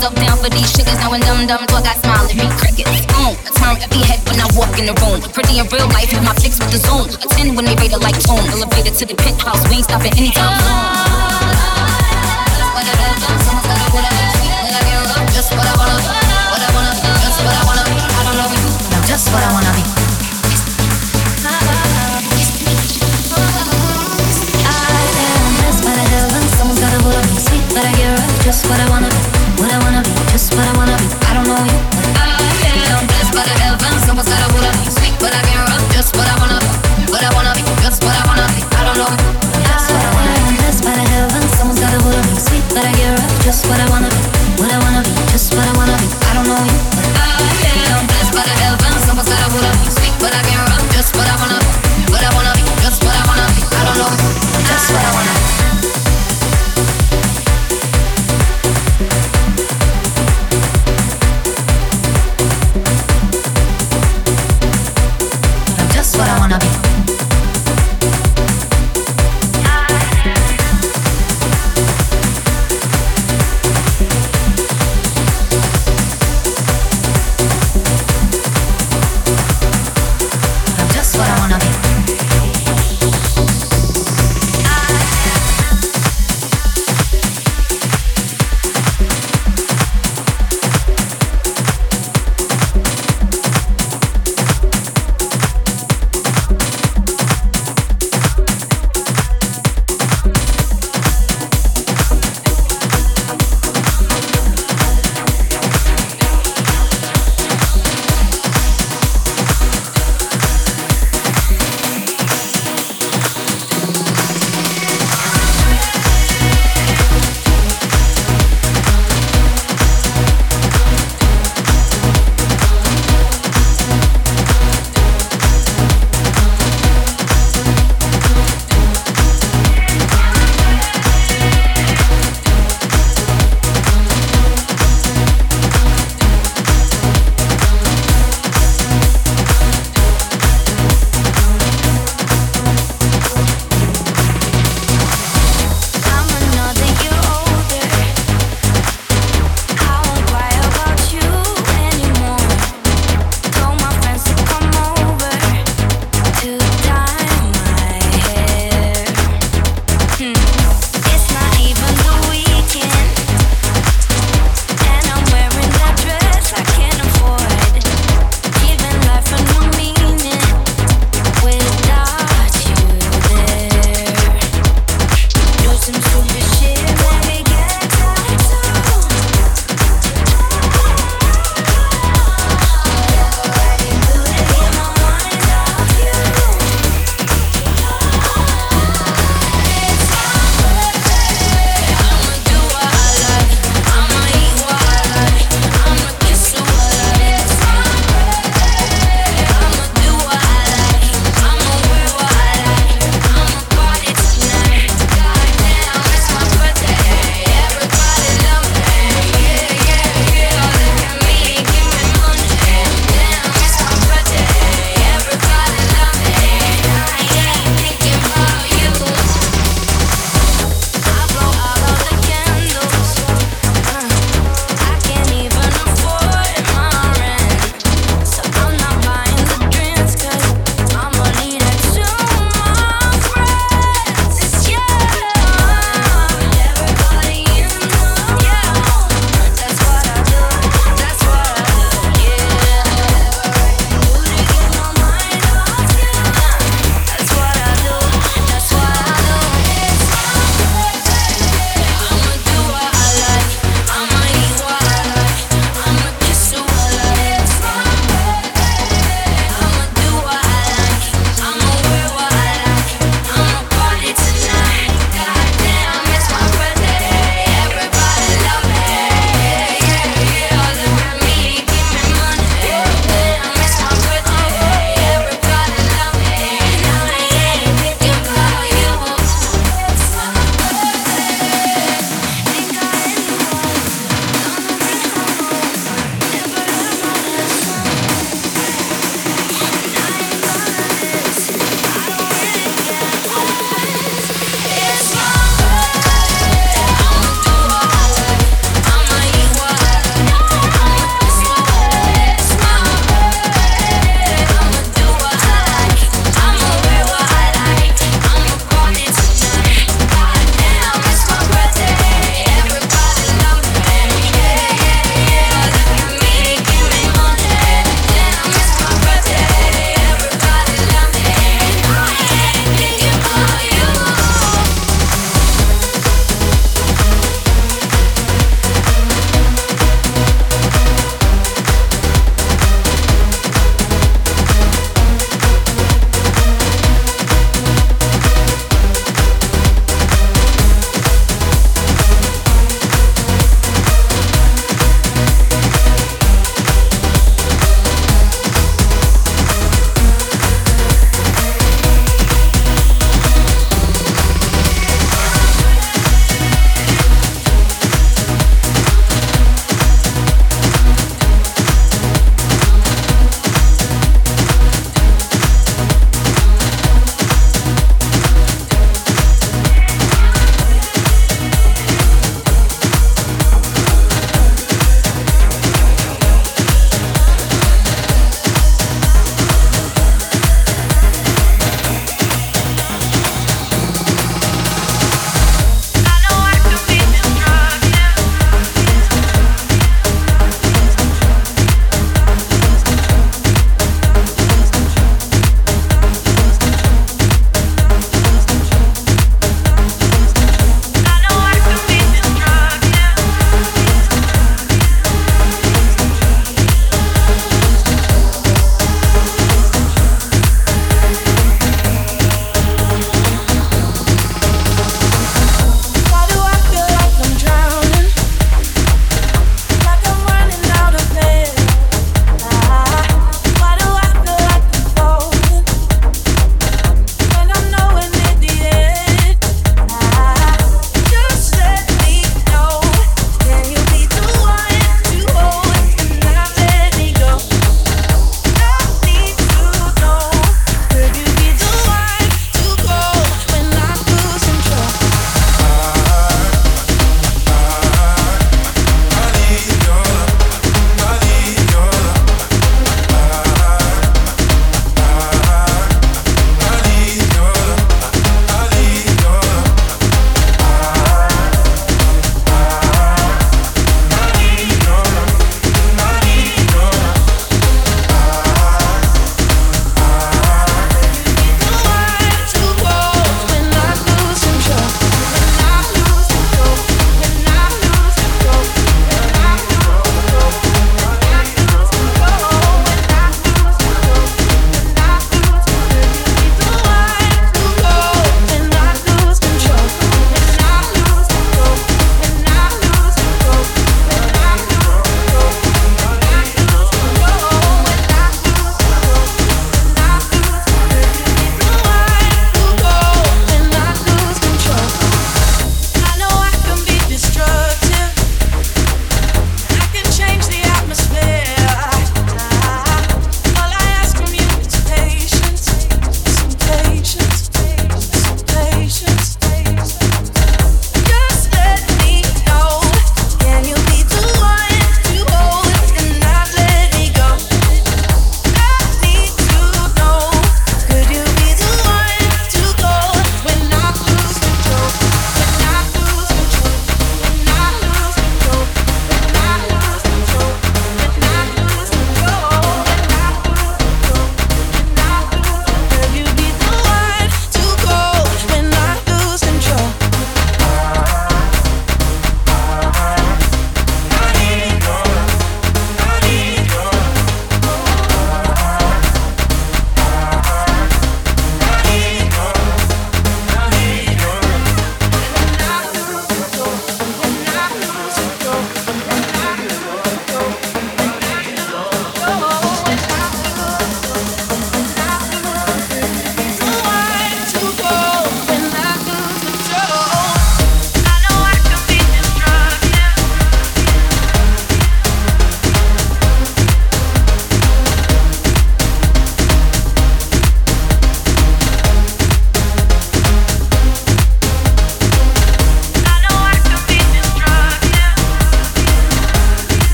Stuck down for these sugars now when dumb dumb dog, I smile smiley be Crickets, boom. A turn every head when I walk in the room. Pretty in real life, hit my flicks with the zoom. A 10 when they rate it like tune. Elevated to the penthouse, we ain't stopping anytime soon. what I want.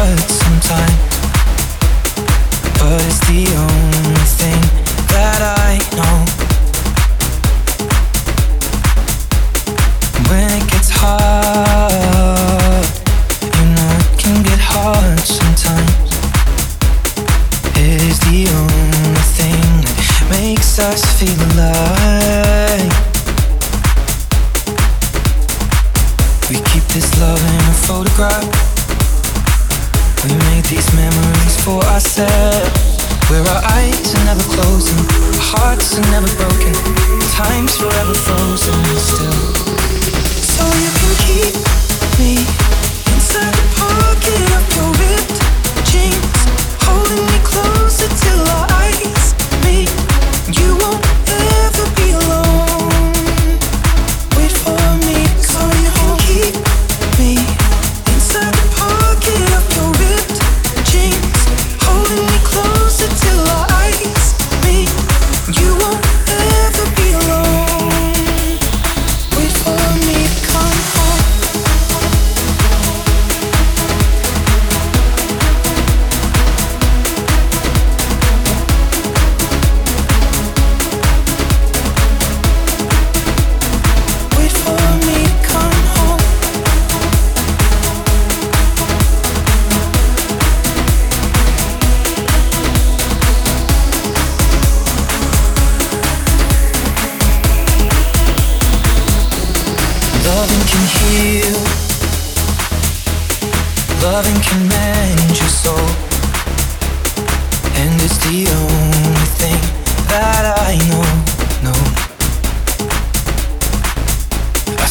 hurt sometimes, but it's the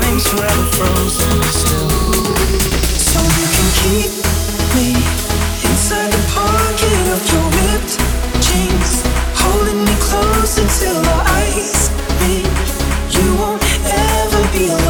time's forever frozen still. So you can keep me inside the pocket of your ripped jeans, holding me close until our eyes meet. You won't ever be alone.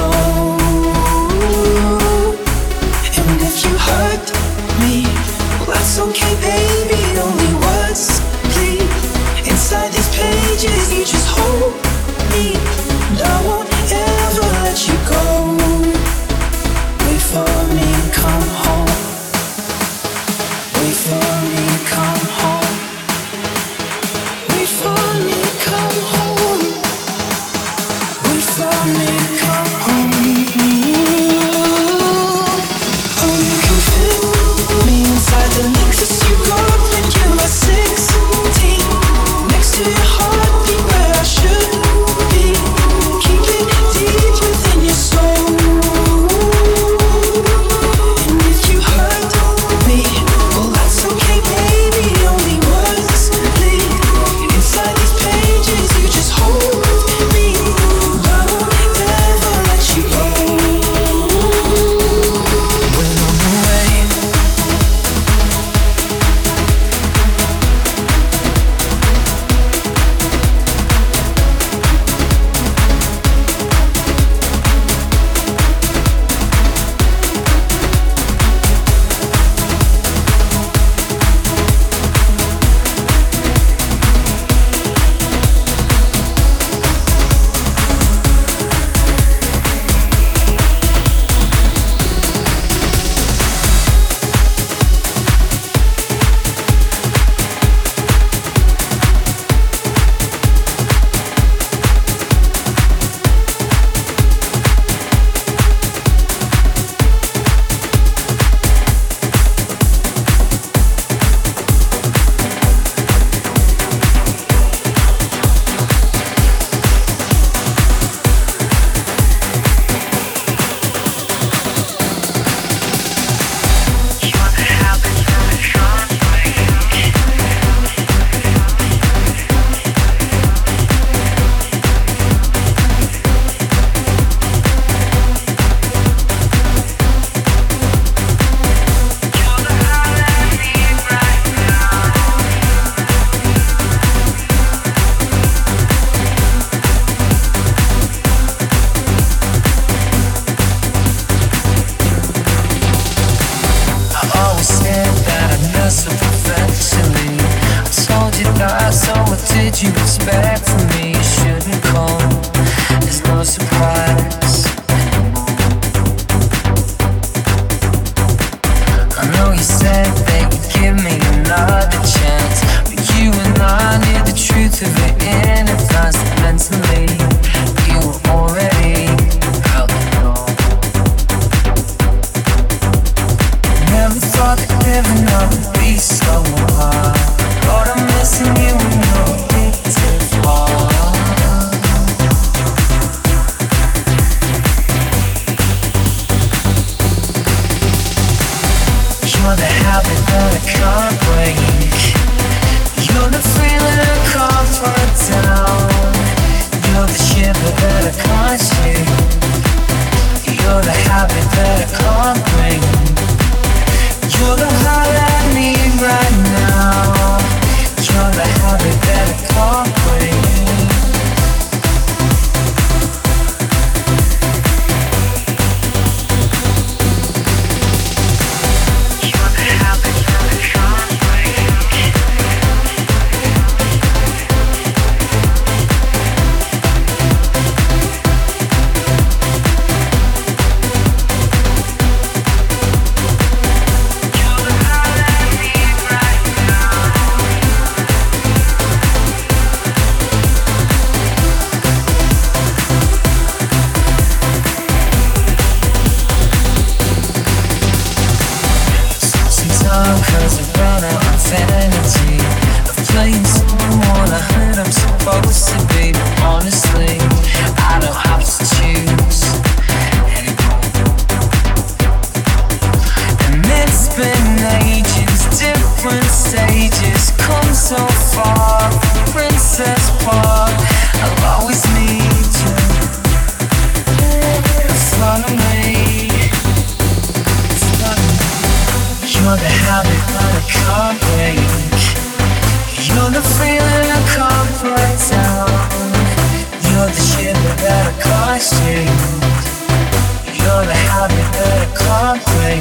not a.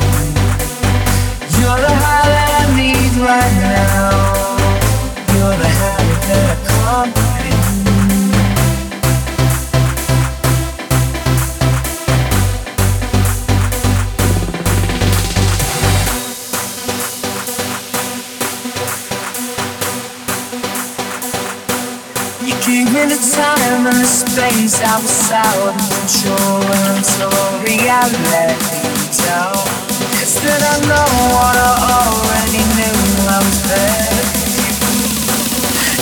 You're the high that I need right now. in the time and the space I was out of control And let reality down It's that I know what I already knew I was there.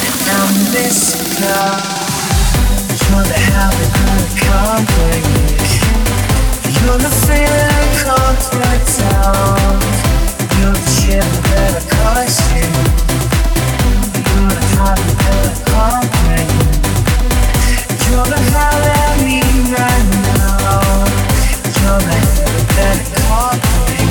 And I'm this car You're the habit of conquering You're the feeling can't break down You're the chip that I cost you. You're the habit that I conquer you're better than a